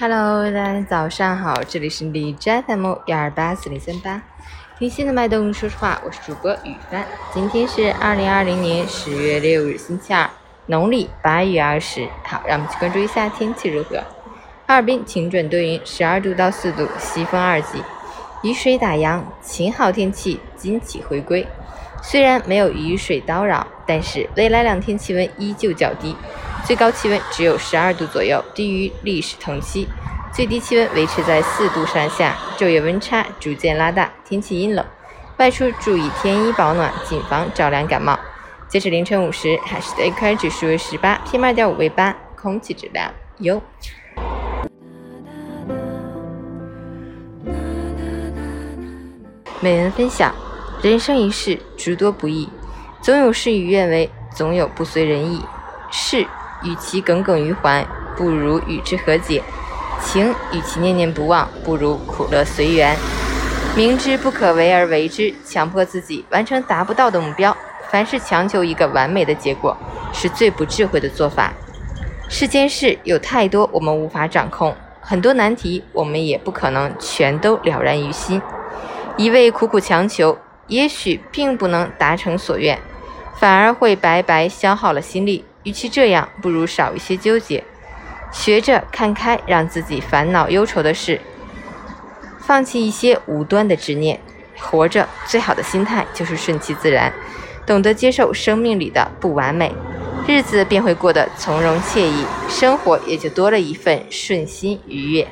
Hello，大家早上好，这里是李斋 FM 幺二八四零三八，听心的脉动，说实话，我是主播雨帆。今天是二零二零年十月六日，星期二，农历八月二十。好，让我们去关注一下天气如何。哈尔滨晴转多云，十二度到四度，西风二级，雨水打烊，晴好天气，今起回归。虽然没有雨水叨扰，但是未来两天气温依旧较低，最高气温只有十二度左右，低于历史同期；最低气温维持在四度上下，昼夜温差逐渐拉大，天气阴冷，外出注意添衣保暖，谨防着凉感冒。截止凌晨五时，海市的 AQI 指数为十八，PM 二点五为八，空气质量优。每人分享。人生一世，诸多不易，总有事与愿违，总有不随人意。事与其耿耿于怀，不如与之和解；情与其念念不忘，不如苦乐随缘。明知不可为而为之，强迫自己完成达不到的目标，凡是强求一个完美的结果，是最不智慧的做法。世间事有太多我们无法掌控，很多难题我们也不可能全都了然于心。一味苦苦强求。也许并不能达成所愿，反而会白白消耗了心力。与其这样，不如少一些纠结，学着看开，让自己烦恼忧愁的事，放弃一些无端的执念。活着最好的心态就是顺其自然，懂得接受生命里的不完美，日子便会过得从容惬意，生活也就多了一份顺心愉悦。